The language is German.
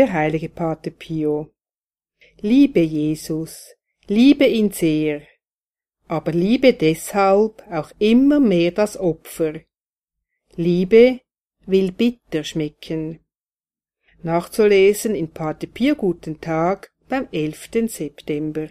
der heilige Pate Pio. Liebe Jesus, liebe ihn sehr, aber liebe deshalb auch immer mehr das Opfer. Liebe will bitter schmecken. Nachzulesen in Pate Pio Guten Tag beim 11. September.